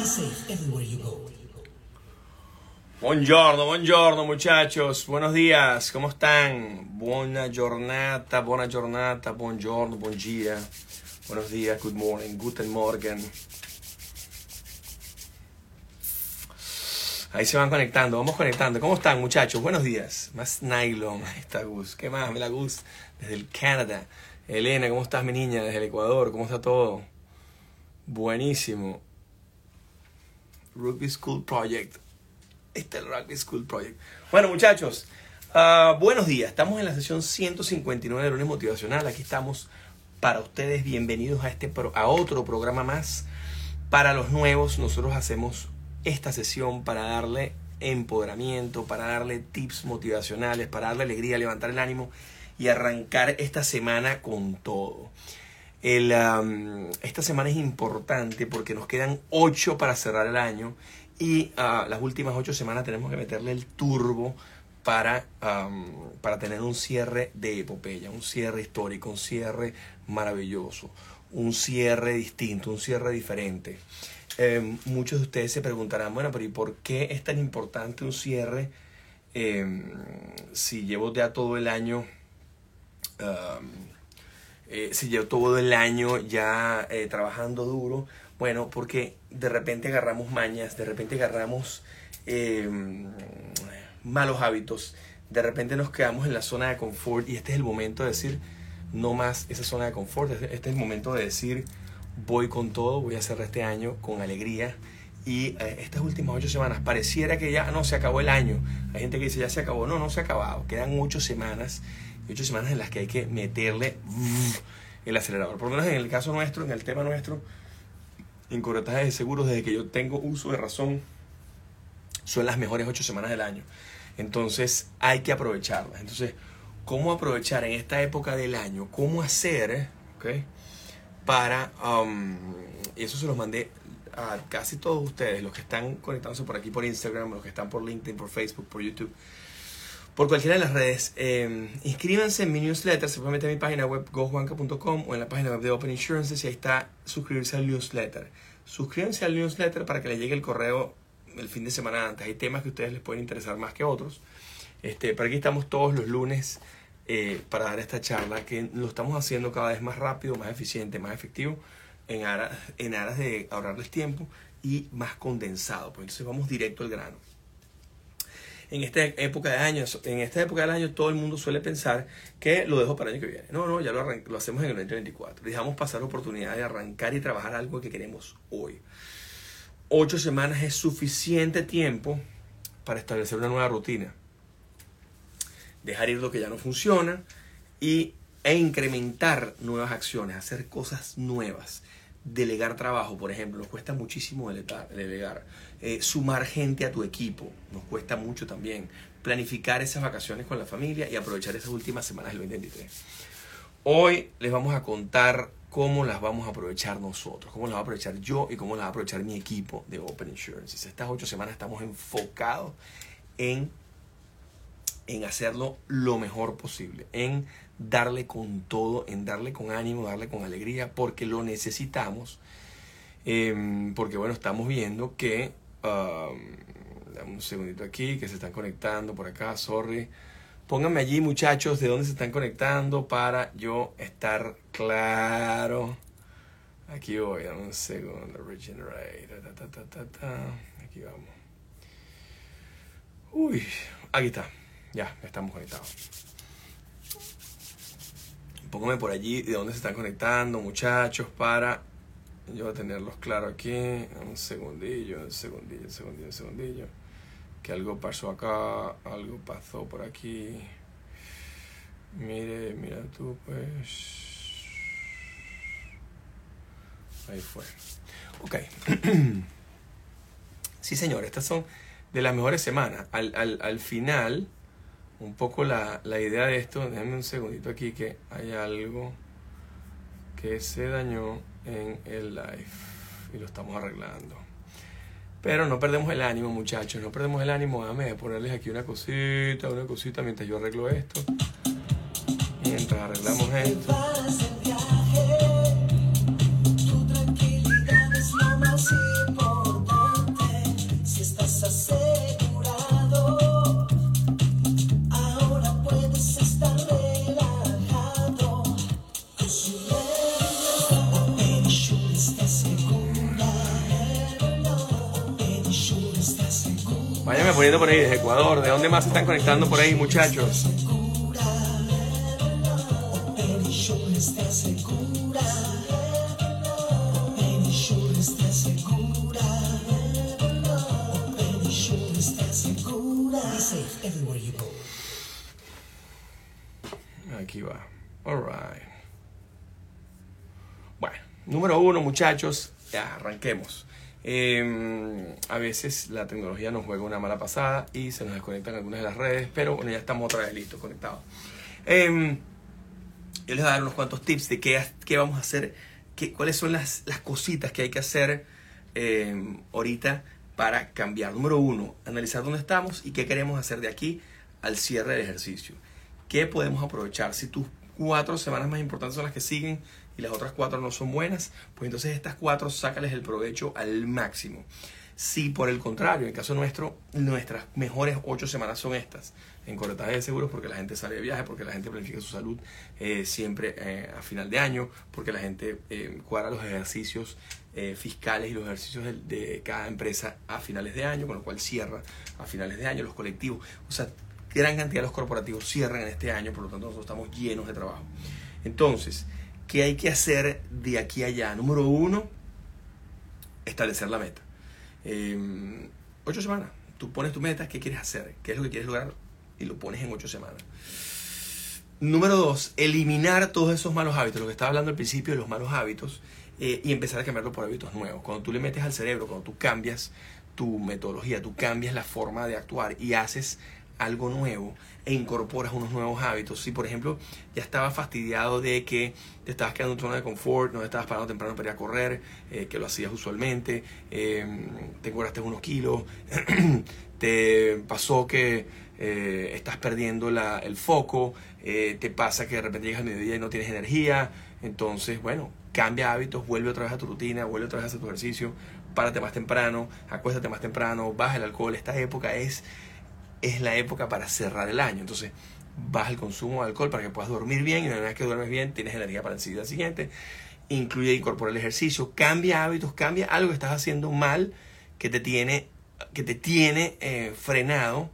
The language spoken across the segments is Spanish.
Be safe everywhere you go. Buongiorno, buongiorno muchachos, buenos días, ¿cómo están? Buona giornata, buona giornata, buongiorno, buen día, buenos días, good morning, guten morgen. Ahí se van conectando, vamos conectando. ¿Cómo están muchachos? Buenos días. Más nylon, ahí está Gus. ¿Qué más? Me la Gus desde el Canadá. Elena, ¿cómo estás mi niña? Desde el Ecuador, ¿cómo está todo? Buenísimo. Rugby School Project. Este es el Rugby School Project. Bueno, muchachos, ah, buenos días. Estamos en la sesión 159 de lunes motivacional. Aquí estamos para ustedes. Bienvenidos a, este pro- a otro programa más. Para los nuevos, nosotros hacemos esta sesión para darle empoderamiento, para darle tips motivacionales, para darle alegría, levantar el ánimo y arrancar esta semana con todo. Esta semana es importante porque nos quedan ocho para cerrar el año y ah, las últimas ocho semanas tenemos que meterle el turbo para, para tener un cierre de epopeya, un cierre histórico, un cierre maravilloso, un cierre distinto, un cierre diferente. Eh, muchos de ustedes se preguntarán, bueno, pero ¿y por qué es tan importante un cierre eh, si llevo ya todo el año eh, si llevo todo el año ya eh, trabajando duro, bueno, porque de repente agarramos mañas, de repente agarramos eh, malos hábitos, de repente nos quedamos en la zona de confort y este es el momento de decir, no más esa zona de confort, este este es el momento de decir, voy con todo, voy a cerrar este año con alegría. Y eh, estas últimas ocho semanas pareciera que ya no se acabó el año. Hay gente que dice ya se acabó. No, no se ha acabado. Quedan ocho semanas. Ocho semanas en las que hay que meterle el acelerador. Por lo menos en el caso nuestro, en el tema nuestro, en corretaje de seguros, desde que yo tengo uso de razón, son las mejores ocho semanas del año. Entonces hay que aprovecharlas. Entonces, ¿cómo aprovechar en esta época del año? ¿Cómo hacer? ¿ok? para, um, eso se los mandé a casi todos ustedes, los que están conectándose por aquí por Instagram, los que están por LinkedIn, por Facebook, por YouTube, por cualquiera de las redes. eh, inscríbanse en mi newsletter, se pueden meter en mi página web gojuanca.com o en la página web de Open Insurances y ahí está suscribirse al newsletter. Suscríbanse al newsletter para que les llegue el correo el fin de semana antes. Hay temas que a ustedes les pueden interesar más que otros. Este, pero aquí estamos todos los lunes eh, para dar esta charla que lo estamos haciendo cada vez más rápido, más eficiente, más efectivo en aras, en aras de ahorrarles tiempo y más condensado. Pues entonces vamos directo al grano. En esta época año, en esta época del año todo el mundo suele pensar que lo dejo para el año que viene. No, no, ya lo, lo hacemos en el 2024. Dejamos pasar la oportunidad de arrancar y trabajar algo que queremos hoy. Ocho semanas es suficiente tiempo para establecer una nueva rutina dejar ir lo que ya no funciona y, e incrementar nuevas acciones, hacer cosas nuevas, delegar trabajo, por ejemplo, nos cuesta muchísimo delegar. Eh, sumar gente a tu equipo, nos cuesta mucho también, planificar esas vacaciones con la familia y aprovechar esas últimas semanas del 2023. Hoy les vamos a contar cómo las vamos a aprovechar nosotros, cómo las va a aprovechar yo y cómo las va a aprovechar mi equipo de Open Insurance. Estas ocho semanas estamos enfocados en en hacerlo lo mejor posible, en darle con todo, en darle con ánimo, darle con alegría, porque lo necesitamos. Eh, porque bueno, estamos viendo que, dame un segundito aquí, que se están conectando por acá, sorry. Pónganme allí muchachos de dónde se están conectando para yo estar claro. Aquí voy, dame un segundo, regenerate, ta, ta, ta. aquí vamos. Uy, aquí está. Ya, estamos conectados. Póngame por allí de dónde se están conectando, muchachos, para yo tenerlos claro aquí. Un segundillo, un segundillo, un segundillo, un segundillo. Que algo pasó acá, algo pasó por aquí. Mire, mira tú, pues. Ahí fue. Ok. sí, señor, estas son de las mejores semanas. Al, al, al final, un poco la, la idea de esto, déjenme un segundito aquí que hay algo que se dañó en el live y lo estamos arreglando. Pero no perdemos el ánimo, muchachos, no perdemos el ánimo. Déjame ponerles aquí una cosita, una cosita mientras yo arreglo esto. Mientras arreglamos esto. Poniendo por ahí desde Ecuador. ¿De dónde más se están conectando por ahí, muchachos? Aquí va. Alright. Bueno, número uno, muchachos. Ya, arranquemos. Eh, a veces la tecnología nos juega una mala pasada y se nos desconectan algunas de las redes, pero bueno, ya estamos otra vez listos, conectados. Eh, yo les voy a dar unos cuantos tips de qué, qué vamos a hacer, qué, cuáles son las, las cositas que hay que hacer eh, ahorita para cambiar. Número uno, analizar dónde estamos y qué queremos hacer de aquí al cierre del ejercicio. ¿Qué podemos aprovechar? Si tus cuatro semanas más importantes son las que siguen y las otras cuatro no son buenas, pues entonces estas cuatro sácales el provecho al máximo. Si por el contrario, en el caso nuestro, nuestras mejores ocho semanas son estas, en corretaje de seguros, porque la gente sale de viaje, porque la gente planifica su salud eh, siempre eh, a final de año, porque la gente eh, cuadra los ejercicios fiscales y los ejercicios de, de cada empresa a finales de año, con lo cual cierra a finales de año los colectivos. O sea, gran cantidad de los corporativos cierran en este año, por lo tanto nosotros estamos llenos de trabajo. Entonces, ¿qué hay que hacer de aquí a allá? Número uno, establecer la meta. Eh, ocho semanas. Tú pones tu meta, ¿qué quieres hacer? ¿Qué es lo que quieres lograr? Y lo pones en ocho semanas. Número dos, eliminar todos esos malos hábitos. Lo que estaba hablando al principio de los malos hábitos eh, y empezar a cambiarlo por hábitos nuevos. Cuando tú le metes al cerebro, cuando tú cambias tu metodología, tú cambias la forma de actuar y haces algo nuevo e incorporas unos nuevos hábitos. Si, por ejemplo, ya estabas fastidiado de que te estabas quedando en tu zona de confort, no te estabas parando temprano para ir a correr, eh, que lo hacías usualmente, eh, te engordaste unos kilos, te pasó que eh, estás perdiendo el foco, eh, te pasa que de repente llegas al mediodía y no tienes energía, entonces, bueno, cambia hábitos, vuelve otra vez a tu rutina, vuelve otra vez a tu ejercicio, párate más temprano, acuéstate más temprano, baja el alcohol, esta época es es la época para cerrar el año. Entonces, baja el consumo de alcohol para que puedas dormir bien y una vez que duermes bien, tienes energía para el día siguiente. Incluye incorporar el ejercicio, cambia hábitos, cambia algo que estás haciendo mal que te tiene, que te tiene eh, frenado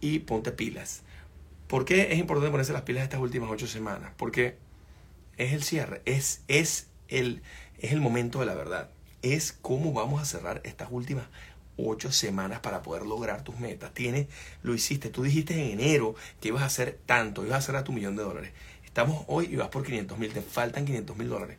y ponte pilas. ¿Por qué es importante ponerse las pilas estas últimas ocho semanas? Porque es el cierre, es, es, el, es el momento de la verdad. Es cómo vamos a cerrar estas últimas ocho semanas para poder lograr tus metas. Tienes, lo hiciste, tú dijiste en enero que ibas a hacer tanto, ibas a hacer a tu millón de dólares. Estamos hoy y vas por 500 mil, te faltan 500 mil dólares.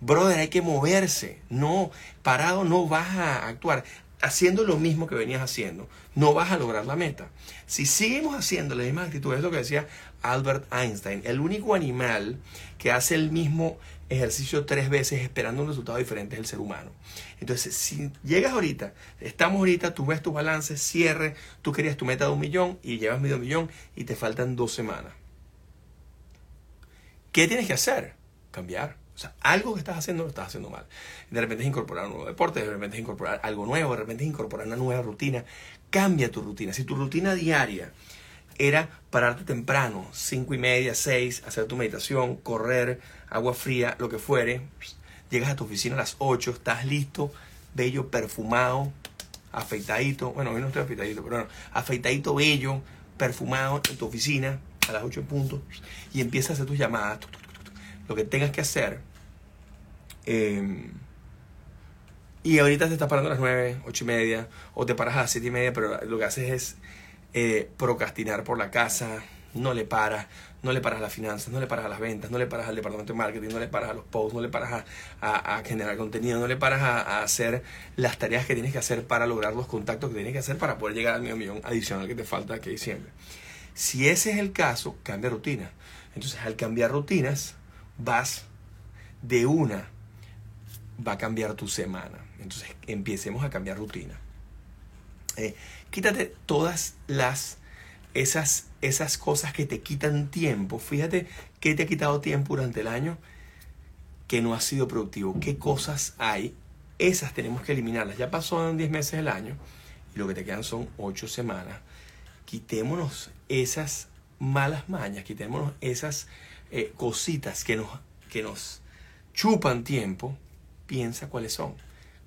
Brother, hay que moverse. No, parado no vas a actuar. Haciendo lo mismo que venías haciendo, no vas a lograr la meta. Si seguimos haciendo la misma actitud, es lo que decía Albert Einstein, el único animal que hace el mismo ejercicio tres veces esperando un resultado diferente es el ser humano. Entonces, si llegas ahorita, estamos ahorita, tú ves tu balance, cierre, tú querías tu meta de un millón y llevas medio millón y te faltan dos semanas. ¿Qué tienes que hacer? Cambiar. O sea, algo que estás haciendo lo estás haciendo mal. De repente es incorporar un nuevo deporte, de repente es incorporar algo nuevo, de repente es incorporar una nueva rutina. Cambia tu rutina. Si tu rutina diaria era pararte temprano, cinco y media, seis, hacer tu meditación, correr, agua fría, lo que fuere, llegas a tu oficina a las 8, estás listo, bello, perfumado, afeitadito, bueno, hoy no estoy afeitadito, pero bueno, afeitadito, bello, perfumado en tu oficina a las 8 en punto y empiezas a hacer tus llamadas, lo que tengas que hacer. eh, y ahorita te estás parando a las 9, 8 y media, o te paras a las 7 y media, pero lo que haces es eh, procrastinar por la casa, no le paras, no le paras a las finanzas, no le paras a las ventas, no le paras al departamento de marketing, no le paras a los posts, no le paras a, generar contenido, no le paras a, hacer las tareas que tienes que hacer para lograr los contactos que tienes que hacer para poder llegar al medio millón adicional que te falta a diciembre. Si ese es el caso, cambia rutina. Entonces, al cambiar rutinas, vas de una, va a cambiar tu semana. Entonces empecemos a cambiar rutina. Eh, quítate todas las esas, esas cosas que te quitan tiempo. Fíjate qué te ha quitado tiempo durante el año que no ha sido productivo. ¿Qué cosas hay? Esas tenemos que eliminarlas. Ya pasó en 10 meses el año y lo que te quedan son 8 semanas. Quitémonos esas malas mañas, quitémonos esas eh, cositas que nos, que nos chupan tiempo. Piensa cuáles son.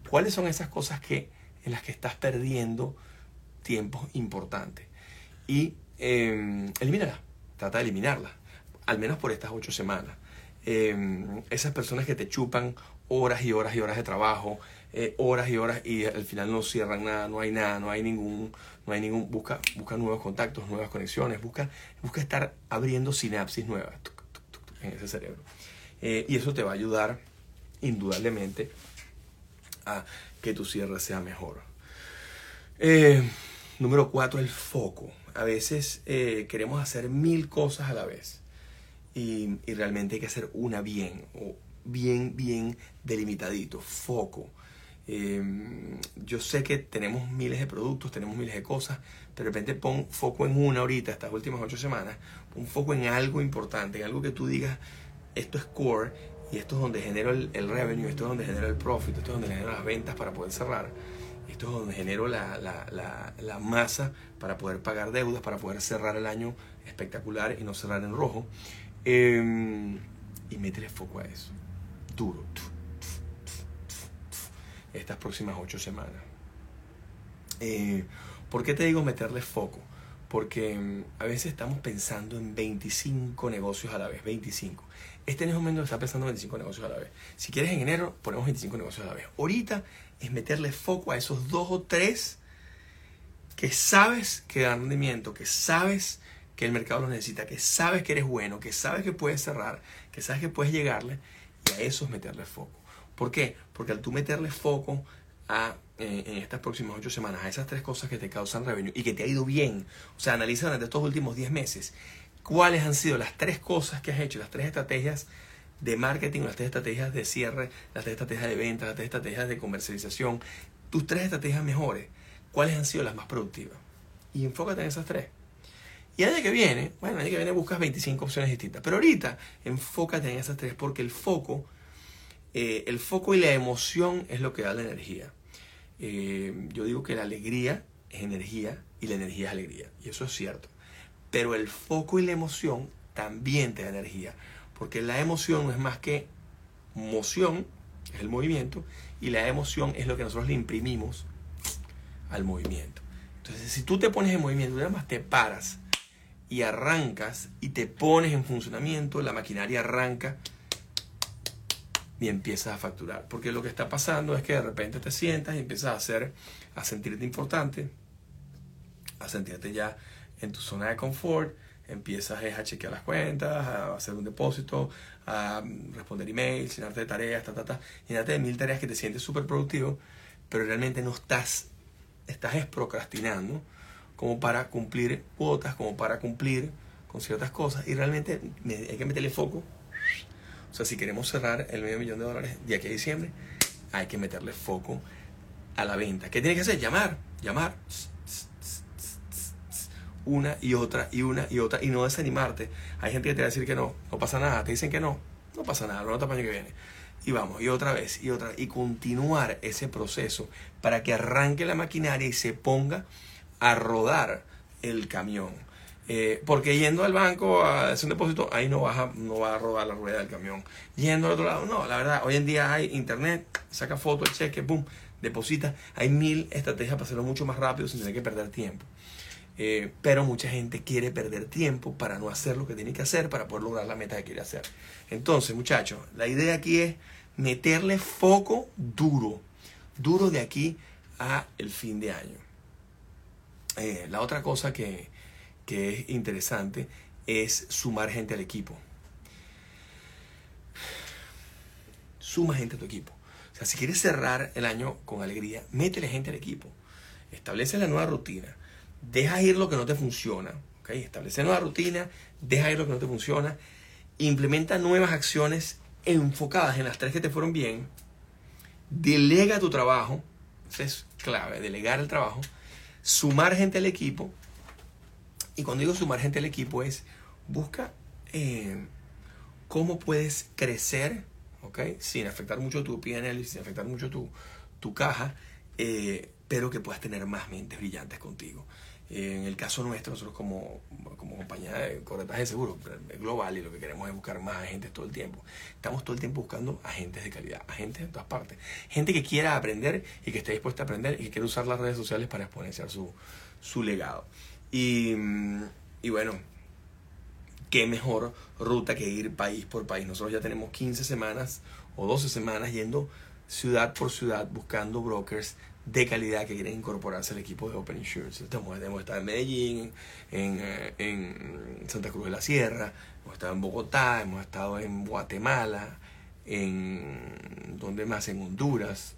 ¿Cuáles son esas cosas que, en las que estás perdiendo tiempos importantes? Y eh, elimínala. Trata de eliminarlas. Al menos por estas ocho semanas. Em, esas personas que te chupan horas y horas y horas de trabajo, eh, horas y horas y al final no cierran nada, no hay nada, no hay ningún, no hay ningún, busca, busca nuevos contactos, nuevas conexiones, busca, busca estar abriendo sinapsis nuevas en ese cerebro. Eh, y eso te va a ayudar indudablemente a que tu cierre sea mejor. Eh, número cuatro, el foco. A veces queremos hacer mil cosas a la vez y, realmente hay que hacer una bien, o bien, bien delimitadito, foco. Em, yo sé que tenemos miles de productos, tenemos miles de cosas, pero de repente pon foco en una ahorita, estas últimas ocho semanas, pon foco en algo importante, en algo que tú digas, esto es core y esto es donde genero el, revenue, esto es donde genero el profit, esto es donde genero las ventas para poder cerrar, esto es donde genero la, la, la, masa para poder pagar deudas, para poder cerrar el año espectacular y no cerrar en rojo. Em, y métele foco a eso. Duro. Estas próximas ocho semanas. Eh, ¿Por qué te digo meterle foco? Porque em, a veces estamos pensando en 25 negocios a la vez. 25. Este en ese momento está pensando en 25 negocios a la vez. Si quieres en enero, ponemos 25 negocios a la vez. Ahorita es meterle foco a esos dos o tres que sabes que dan rendimiento, que sabes que el mercado lo necesita, que sabes que eres bueno, que sabes que puedes cerrar, que sabes que puedes llegarle, y a eso es meterle foco. ¿Por qué? Porque al tú meterle foco a, eh, en estas próximas ocho semanas a esas tres cosas que te causan revenue y que te ha ido bien, o sea, analiza durante estos últimos 10 meses cuáles han sido las tres cosas que has hecho, las tres estrategias de marketing, las tres estrategias de cierre, las tres estrategias de venta, las tres estrategias de comercialización, tus tres estrategias mejores, cuáles han sido las más productivas. Y enfócate en esas tres. Y el año que viene, bueno, el año que viene buscas 25 opciones distintas. Pero ahorita enfócate en esas tres porque el foco, eh, el foco y la emoción es lo que da la energía. Eh, yo digo que la alegría es energía y la energía es alegría. Y eso es cierto. Pero el foco y la emoción también te da energía. Porque la emoción no es más que moción, es el movimiento, y la emoción es lo que nosotros le imprimimos al movimiento. Entonces, si tú te pones en movimiento, nada más te paras y arrancas y te pones en funcionamiento, la maquinaria arranca y empiezas a facturar. Porque lo que está pasando es que de repente te sientas y empiezas a hacer, a sentirte importante, a sentirte ya en tu zona de confort, empiezas a chequear las cuentas, a hacer un depósito, a responder emails, llenarte de tareas, ta, ta, ta, llenarte de mil tareas que te sientes súper productivo, pero realmente no estás, estás procrastinando como para cumplir cuotas, como para cumplir con ciertas cosas y realmente hay que meterle foco. O sea, si queremos cerrar el medio millón de dólares de aquí a diciembre, hay que meterle foco a la venta. ¿Qué tiene que hacer? Llamar, llamar. Una y otra y una y otra y no desanimarte. Hay gente que te va a decir que no, no pasa nada. Te dicen que no, no pasa nada, lo notas año que viene. Y vamos, y otra vez, y otra, y continuar ese proceso para que arranque la maquinaria y se ponga a rodar el camión. Eh, porque yendo al banco a hacer un depósito, ahí no, vas no va a rodar la rueda del camión. Yendo al otro lado, no, la verdad, hoy en día hay internet, saca foto, el cheque, boom, deposita. Hay mil estrategias para hacerlo mucho más rápido sin tener que perder tiempo. Eh, pero mucha gente quiere perder tiempo para no hacer lo que tiene que hacer para poder lograr la meta que quiere hacer. Entonces, muchachos, la idea aquí es meterle foco duro, duro de aquí a el fin de año. Eh, la otra cosa que, es interesante es sumar gente al equipo. Suma gente a tu equipo. O sea, si quieres cerrar el año con alegría, métele gente al equipo. Establece la nueva rutina. Deja ir lo que no te funciona. ¿okay? Establece nueva rutina, deja ir lo que no te funciona. Implementa nuevas acciones enfocadas en las tres que te fueron bien delega tu trabajo, eso es clave, delegar el trabajo, sumar gente al equipo, y cuando digo sumar gente al equipo es, busca eh, cómo puedes crecer, ¿ok? Sin afectar mucho tu PNL, sin afectar mucho tu, tu caja, eh, pero que puedas tener más mentes brillantes contigo. En el caso nuestro, nosotros como, como compañía de corretaje de seguro global y lo que queremos es buscar más agentes todo el tiempo. Estamos todo el tiempo buscando agentes de calidad, agentes en todas partes. Gente que quiera aprender y que esté dispuesta a aprender y que quiera usar las redes sociales para exponenciar su, su legado. Y, y bueno, qué mejor ruta que ir país por país. Nosotros ya tenemos 15 semanas o 12 semanas yendo ciudad por ciudad buscando brokers de calidad que quieren incorporarse al equipo de Open Insurance. Estamos, hemos estado en Medellín, en, eh, en, Santa Cruz de la Sierra, hemos estado en Bogotá, hemos estado en Guatemala, en donde más en Honduras,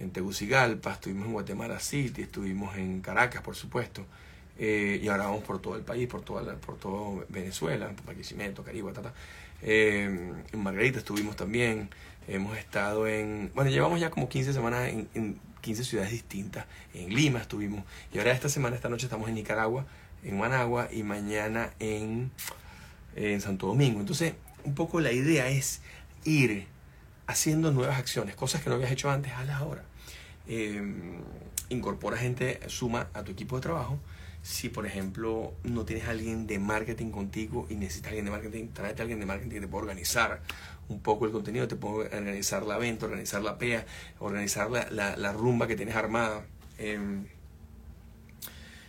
en Tegucigalpa, estuvimos en Guatemala City, estuvimos en Caracas, por supuesto. Eh, y ahora vamos por todo el país, por toda por todo Venezuela, por Barquisimeto, Caribe, tata. Eh, en Margarita estuvimos también. Hemos estado en. Bueno, llevamos ya como 15 semanas en 15 ciudades distintas. En Lima estuvimos. Y ahora esta semana, esta noche, estamos en Nicaragua, en Managua y mañana en, en Santo Domingo. Entonces, un poco la idea es ir haciendo nuevas acciones, cosas que no habías hecho antes, a la hora. Eh, incorpora gente, suma a tu equipo de trabajo si por ejemplo no tienes alguien de marketing contigo y necesitas alguien de marketing, tráete a alguien de marketing que te pueda organizar un poco el contenido, te puede organizar la venta, organizar la PEA, organizar la, la, rumba que tienes armada. Em,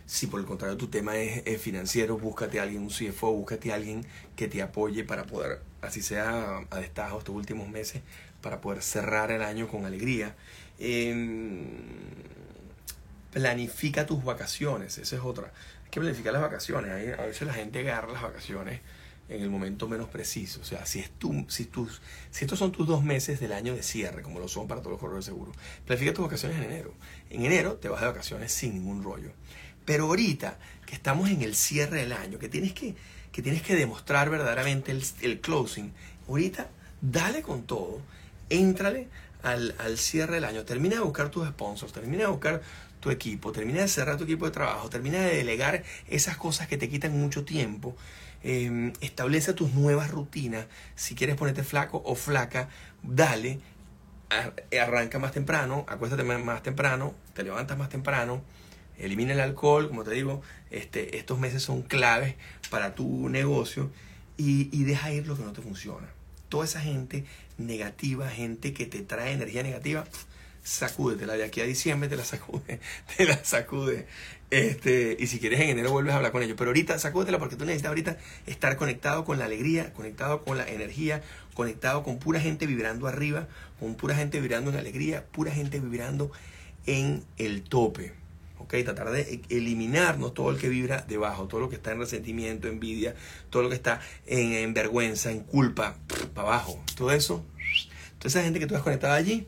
si por el contrario tu tema es, financiero, búscate a alguien, un CFO, búscate a alguien que te apoye para poder, así sea a destajo estos últimos meses, para poder cerrar el año con alegría. Em, planifica tus vacaciones, esa es otra. Hay que planificar las vacaciones. A veces la gente agarra las vacaciones en el momento menos preciso. O sea, si, es tu, si, tus, si estos son tus dos meses del año de cierre, como lo son para todos los corredores de seguro, planifica tus vacaciones en enero. En enero te vas de vacaciones sin ningún rollo. Pero ahorita que estamos en el cierre del año, que tienes que, que, tienes que demostrar verdaderamente el, el closing, ahorita dale con todo, éntrale al, al, cierre del año, termina de buscar tus sponsors, termina de buscar tu equipo, termina de cerrar tu equipo de trabajo, termina de delegar esas cosas que te quitan mucho tiempo, em, establece tus nuevas rutinas, si quieres ponerte flaco o flaca, dale, arranca más temprano, acuéstate más temprano, te levantas más temprano, elimina el alcohol, como te digo, este, estos meses son claves para tu negocio y deja ir lo que no te funciona. Toda esa gente negativa, gente que te trae energía negativa, sacúdetela de aquí a diciembre, te la sacude, te la sacude. Este, y si quieres en enero vuelves a hablar con ellos. Pero ahorita sacúdetela porque tú necesitas ahorita estar conectado con la alegría, conectado con la energía, conectado con pura gente vibrando arriba, con pura gente vibrando en alegría, pura gente vibrando en el tope. ¿ok? Tratar de eliminarnos todo el que vibra debajo, todo lo que está en resentimiento, envidia, todo lo que está en, en vergüenza, en culpa, para abajo. Todo eso. Toda esa gente que tú has conectado allí,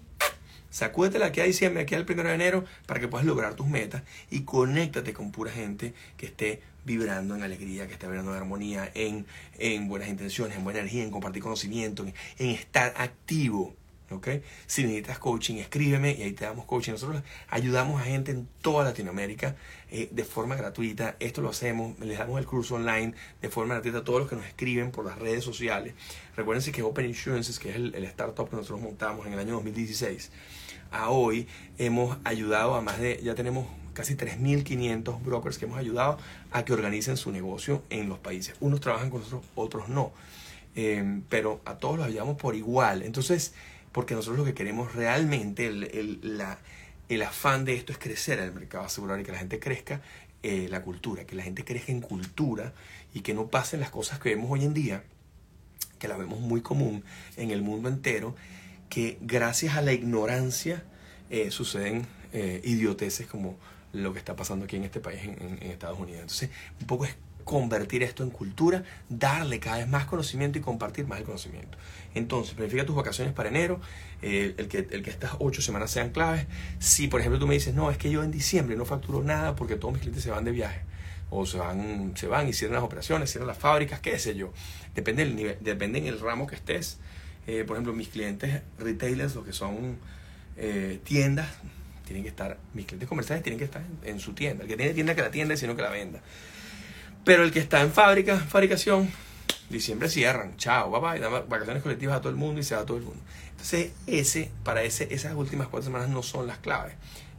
Sacúdete la que hay diciembre, aquí al primero de enero, para que puedas lograr tus metas y conéctate con pura gente que esté vibrando en alegría, que esté vibrando en armonía, en, en buenas intenciones, en buena energía, en compartir conocimiento, en, estar activo. ¿okay? Si necesitas coaching, escríbeme y ahí te damos coaching. Nosotros ayudamos a gente en toda Latinoamérica eh, de forma gratuita. Esto lo hacemos, les damos el curso online de forma gratuita a todos los que nos escriben por las redes sociales. Recuerden que Open Insurances, que es el startup que nosotros montamos en el año 2016, a hoy hemos ayudado a más de, ya tenemos casi 3.500 brokers que hemos ayudado a que organicen su negocio en los países. Unos trabajan con nosotros, otros no. Eh, pero a todos los ayudamos por igual. Entonces, porque nosotros lo que queremos realmente, el, el, la, el afán de esto es crecer el mercado asegurador y que la gente crezca eh, la cultura, que la gente crezca en cultura y que no pasen las cosas que vemos hoy en día, que las vemos muy común en el mundo entero, que gracias a la ignorancia eh, suceden eh, idioteces como lo que está pasando aquí en este país, en, Estados Unidos. Entonces, un poco es convertir esto en cultura, darle cada vez más conocimiento y compartir más el conocimiento. Entonces, planifica tus vacaciones para enero, el, que, el que estas ocho semanas sean claves. Si, por ejemplo, tú me dices, no, es que yo en diciembre no facturo nada porque todos mis clientes se van de viaje, o se van, se van y cierran las operaciones, cierran las fábricas, qué sé yo. Depende del nivel, depende en el ramo que estés. Eh, por ejemplo, mis clientes retailers, los que son eh, tiendas tienen que estar, mis clientes comerciales tienen que estar en, su tienda. El que tiene tienda que la tienda, sino que la venda. Pero el que está en fábrica, fabricación, diciembre cierran, chao, papá, y dan vacaciones colectivas a todo el mundo y se va a todo el mundo. Entonces, ese, para ese, esas últimas cuatro semanas no son las claves.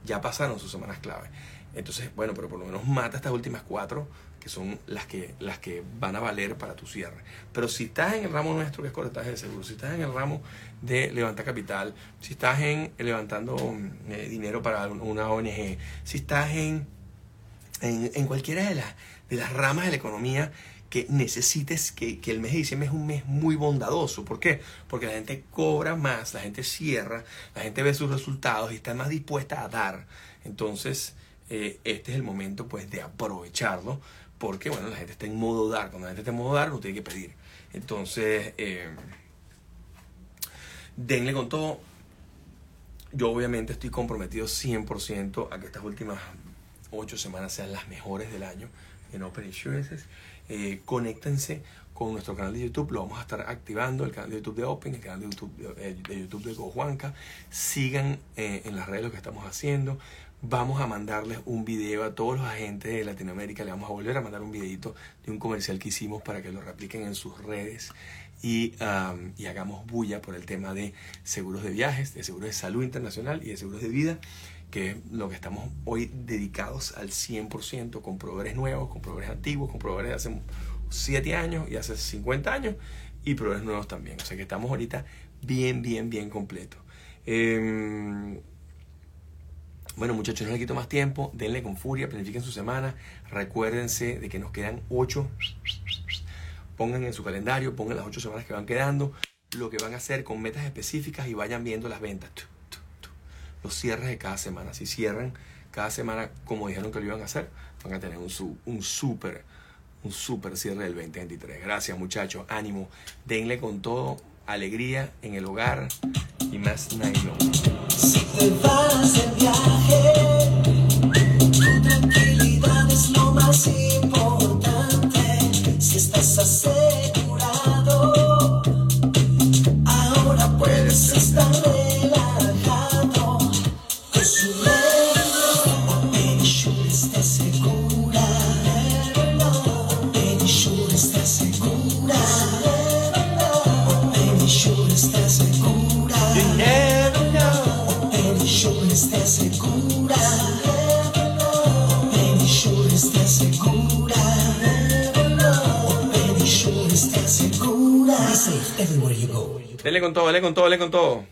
Ya pasaron sus semanas claves. Entonces, bueno, pero por lo menos mata estas últimas cuatro, son las que, las que van a valer para tu cierre. Pero si estás en el ramo nuestro, que es corretaje de seguro, si estás en el ramo de levantar capital, si estás en levantando eh, dinero para una ONG, si estás en, en, en cualquiera de las, de las ramas de la economía que necesites que, que, el mes de diciembre es un mes muy bondadoso. ¿Por qué? Porque la gente cobra más, la gente cierra, la gente ve sus resultados y está más dispuesta a dar. Entonces, eh, este es el momento pues de aprovecharlo porque, bueno, la gente está en modo dar. Cuando la gente está en modo dar, no tiene que pedir. Entonces, eh, denle con todo. Yo obviamente estoy comprometido 100% a que estas últimas ocho semanas sean las mejores del año en Open Insurances. Eh, conéctense con nuestro canal de YouTube, lo vamos a estar activando, el canal de YouTube de Open, el canal de YouTube de, de YouTube de GoJuanca. Sigan eh, en las redes lo que estamos haciendo. Vamos a mandarles un video a todos los agentes de Latinoamérica. Le vamos a volver a mandar un videito de un comercial que hicimos para que lo repliquen en sus redes y, y hagamos bulla por el tema de seguros de viajes, de seguros de salud internacional y de seguros de vida que es lo que estamos hoy dedicados al 100% con proveedores nuevos, con proveedores antiguos, con proveedores de hace 7 años y hace 50 años y proveedores nuevos también. O sea que estamos ahorita bien, bien, bien completos. Eh, bueno, muchachos, no les quito más tiempo. Denle con furia, planifiquen su semana. Recuérdense de que nos quedan 8. Pongan en su calendario, pongan las 8 semanas que van quedando, lo que van a hacer con metas específicas y vayan viendo las ventas los cierres de cada semana. Si cierran cada semana como dijeron que lo iban a hacer, van a tener un, un súper un super cierre del 2023. Gracias muchachos, ánimo, denle con todo, alegría en el hogar y más nylon. Con todo, denle con todo, denle con todo.